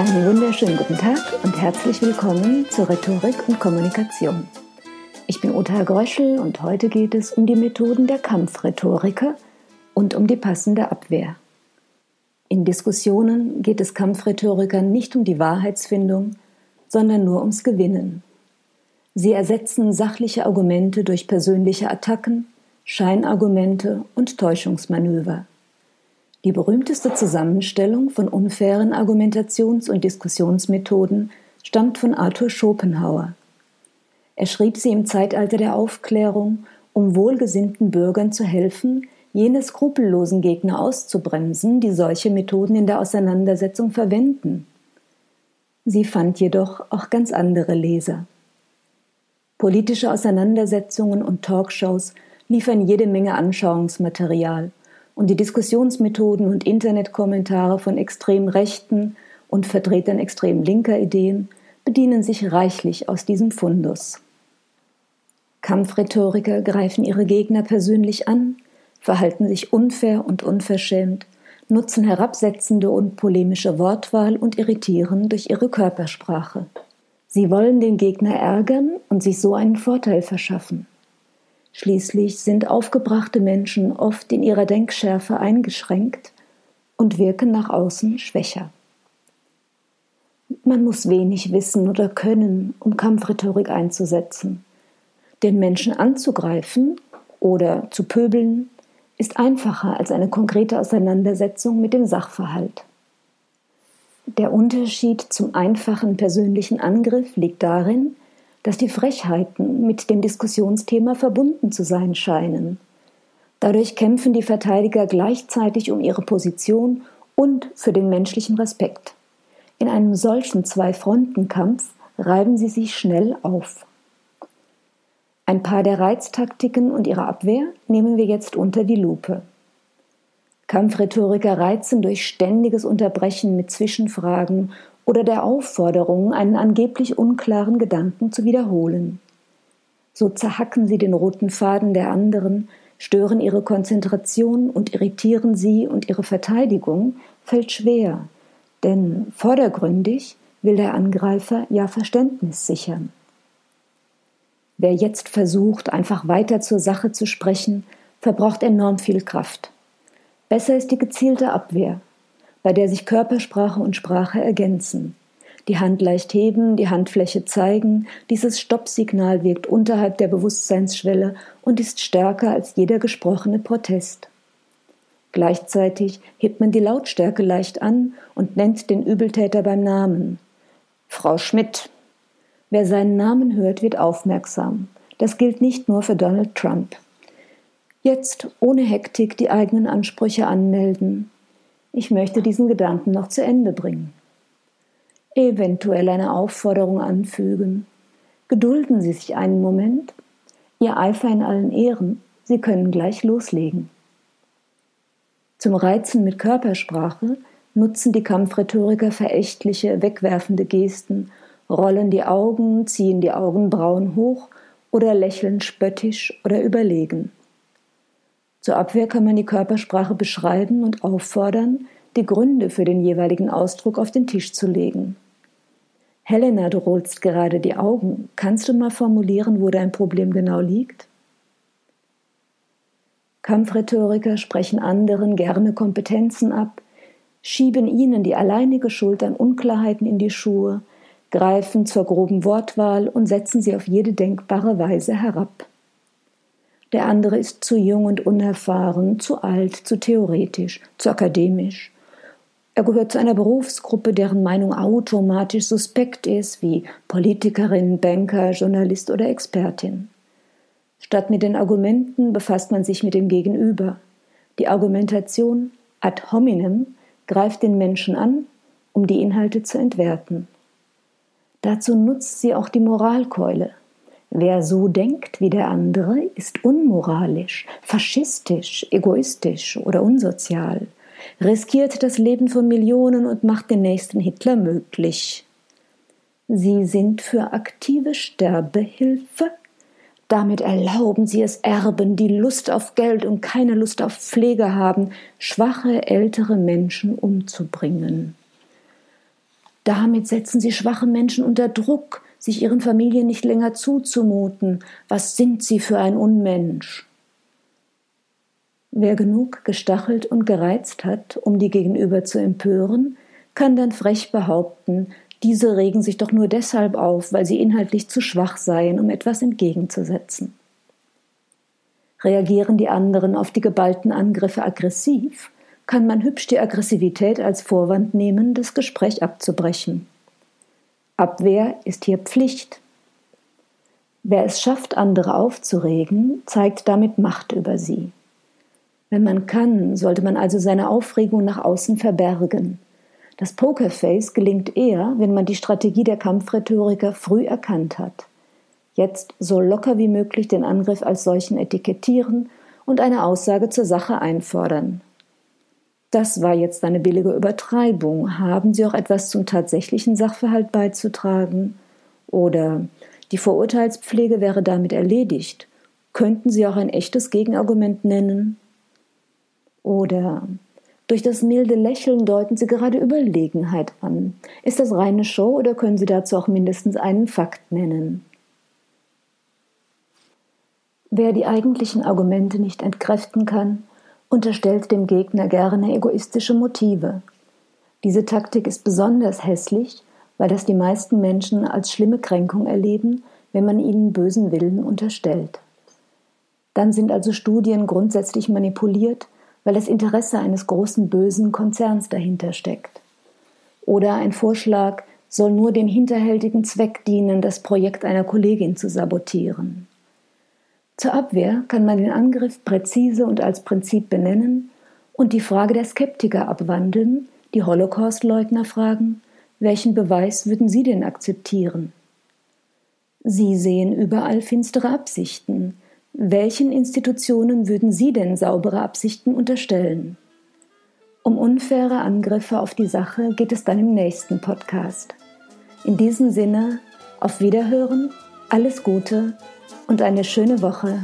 Einen wunderschönen guten Tag und herzlich willkommen zur Rhetorik und Kommunikation. Ich bin Uta Gröschel und heute geht es um die Methoden der Kampfrhetoriker und um die passende Abwehr. In Diskussionen geht es Kampfrhetorikern nicht um die Wahrheitsfindung, sondern nur ums Gewinnen. Sie ersetzen sachliche Argumente durch persönliche Attacken, Scheinargumente und Täuschungsmanöver. Die berühmteste Zusammenstellung von unfairen Argumentations- und Diskussionsmethoden stammt von Arthur Schopenhauer. Er schrieb sie im Zeitalter der Aufklärung, um wohlgesinnten Bürgern zu helfen, jene skrupellosen Gegner auszubremsen, die solche Methoden in der Auseinandersetzung verwenden. Sie fand jedoch auch ganz andere Leser. Politische Auseinandersetzungen und Talkshows liefern jede Menge Anschauungsmaterial und die Diskussionsmethoden und Internetkommentare von extrem rechten und Vertretern extrem linker Ideen bedienen sich reichlich aus diesem Fundus. Kampfrhetoriker greifen ihre Gegner persönlich an, verhalten sich unfair und unverschämt, nutzen herabsetzende und polemische Wortwahl und irritieren durch ihre Körpersprache. Sie wollen den Gegner ärgern und sich so einen Vorteil verschaffen. Schließlich sind aufgebrachte Menschen oft in ihrer Denkschärfe eingeschränkt und wirken nach außen schwächer. Man muss wenig wissen oder können, um Kampfrhetorik einzusetzen. Den Menschen anzugreifen oder zu pöbeln ist einfacher als eine konkrete Auseinandersetzung mit dem Sachverhalt. Der Unterschied zum einfachen persönlichen Angriff liegt darin, dass die Frechheiten mit dem Diskussionsthema verbunden zu sein scheinen. Dadurch kämpfen die Verteidiger gleichzeitig um ihre Position und für den menschlichen Respekt. In einem solchen Zwei-Fronten-Kampf reiben sie sich schnell auf. Ein paar der Reiztaktiken und ihre Abwehr nehmen wir jetzt unter die Lupe. Kampfrhetoriker reizen durch ständiges Unterbrechen mit Zwischenfragen oder der Aufforderung, einen angeblich unklaren Gedanken zu wiederholen. So zerhacken sie den roten Faden der anderen, stören ihre Konzentration und irritieren sie und ihre Verteidigung fällt schwer, denn vordergründig will der Angreifer ja Verständnis sichern. Wer jetzt versucht, einfach weiter zur Sache zu sprechen, verbraucht enorm viel Kraft. Besser ist die gezielte Abwehr, bei der sich Körpersprache und Sprache ergänzen. Die Hand leicht heben, die Handfläche zeigen, dieses Stoppsignal wirkt unterhalb der Bewusstseinsschwelle und ist stärker als jeder gesprochene Protest. Gleichzeitig hebt man die Lautstärke leicht an und nennt den Übeltäter beim Namen. Frau Schmidt. Wer seinen Namen hört, wird aufmerksam. Das gilt nicht nur für Donald Trump. Jetzt ohne Hektik die eigenen Ansprüche anmelden, ich möchte diesen Gedanken noch zu Ende bringen. Eventuell eine Aufforderung anfügen. Gedulden Sie sich einen Moment. Ihr Eifer in allen Ehren. Sie können gleich loslegen. Zum Reizen mit Körpersprache nutzen die Kampfrhetoriker verächtliche, wegwerfende Gesten, rollen die Augen, ziehen die Augenbrauen hoch oder lächeln spöttisch oder überlegen. Zur Abwehr kann man die Körpersprache beschreiben und auffordern, die Gründe für den jeweiligen Ausdruck auf den Tisch zu legen. Helena, du rollst gerade die Augen. Kannst du mal formulieren, wo dein Problem genau liegt? Kampfrhetoriker sprechen anderen gerne Kompetenzen ab, schieben ihnen die alleinige Schuld an Unklarheiten in die Schuhe, greifen zur groben Wortwahl und setzen sie auf jede denkbare Weise herab der andere ist zu jung und unerfahren, zu alt, zu theoretisch, zu akademisch. Er gehört zu einer Berufsgruppe, deren Meinung automatisch suspekt ist, wie Politikerin, Banker, Journalist oder Expertin. Statt mit den Argumenten befasst man sich mit dem Gegenüber. Die Argumentation ad hominem greift den Menschen an, um die Inhalte zu entwerten. Dazu nutzt sie auch die Moralkeule. Wer so denkt wie der andere, ist unmoralisch, faschistisch, egoistisch oder unsozial, riskiert das Leben von Millionen und macht den nächsten Hitler möglich. Sie sind für aktive Sterbehilfe. Damit erlauben sie es Erben, die Lust auf Geld und keine Lust auf Pflege haben, schwache ältere Menschen umzubringen. Damit setzen Sie schwache Menschen unter Druck, sich ihren Familien nicht länger zuzumuten. Was sind Sie für ein Unmensch? Wer genug gestachelt und gereizt hat, um die Gegenüber zu empören, kann dann frech behaupten, diese regen sich doch nur deshalb auf, weil sie inhaltlich zu schwach seien, um etwas entgegenzusetzen. Reagieren die anderen auf die geballten Angriffe aggressiv, kann man hübsch die Aggressivität als Vorwand nehmen, das Gespräch abzubrechen. Abwehr ist hier Pflicht. Wer es schafft, andere aufzuregen, zeigt damit Macht über sie. Wenn man kann, sollte man also seine Aufregung nach außen verbergen. Das Pokerface gelingt eher, wenn man die Strategie der Kampfrhetoriker früh erkannt hat. Jetzt so locker wie möglich den Angriff als solchen etikettieren und eine Aussage zur Sache einfordern. Das war jetzt eine billige Übertreibung. Haben Sie auch etwas zum tatsächlichen Sachverhalt beizutragen? Oder die Vorurteilspflege wäre damit erledigt. Könnten Sie auch ein echtes Gegenargument nennen? Oder durch das milde Lächeln deuten Sie gerade Überlegenheit an. Ist das reine Show oder können Sie dazu auch mindestens einen Fakt nennen? Wer die eigentlichen Argumente nicht entkräften kann, unterstellt dem Gegner gerne egoistische Motive. Diese Taktik ist besonders hässlich, weil das die meisten Menschen als schlimme Kränkung erleben, wenn man ihnen bösen Willen unterstellt. Dann sind also Studien grundsätzlich manipuliert, weil das Interesse eines großen bösen Konzerns dahinter steckt. Oder ein Vorschlag soll nur dem hinterhältigen Zweck dienen, das Projekt einer Kollegin zu sabotieren. Zur Abwehr kann man den Angriff präzise und als Prinzip benennen und die Frage der Skeptiker abwandeln, die Holocaust-Leugner fragen, welchen Beweis würden Sie denn akzeptieren? Sie sehen überall finstere Absichten, welchen Institutionen würden Sie denn saubere Absichten unterstellen? Um unfaire Angriffe auf die Sache geht es dann im nächsten Podcast. In diesem Sinne, auf Wiederhören, alles Gute und eine schöne Woche.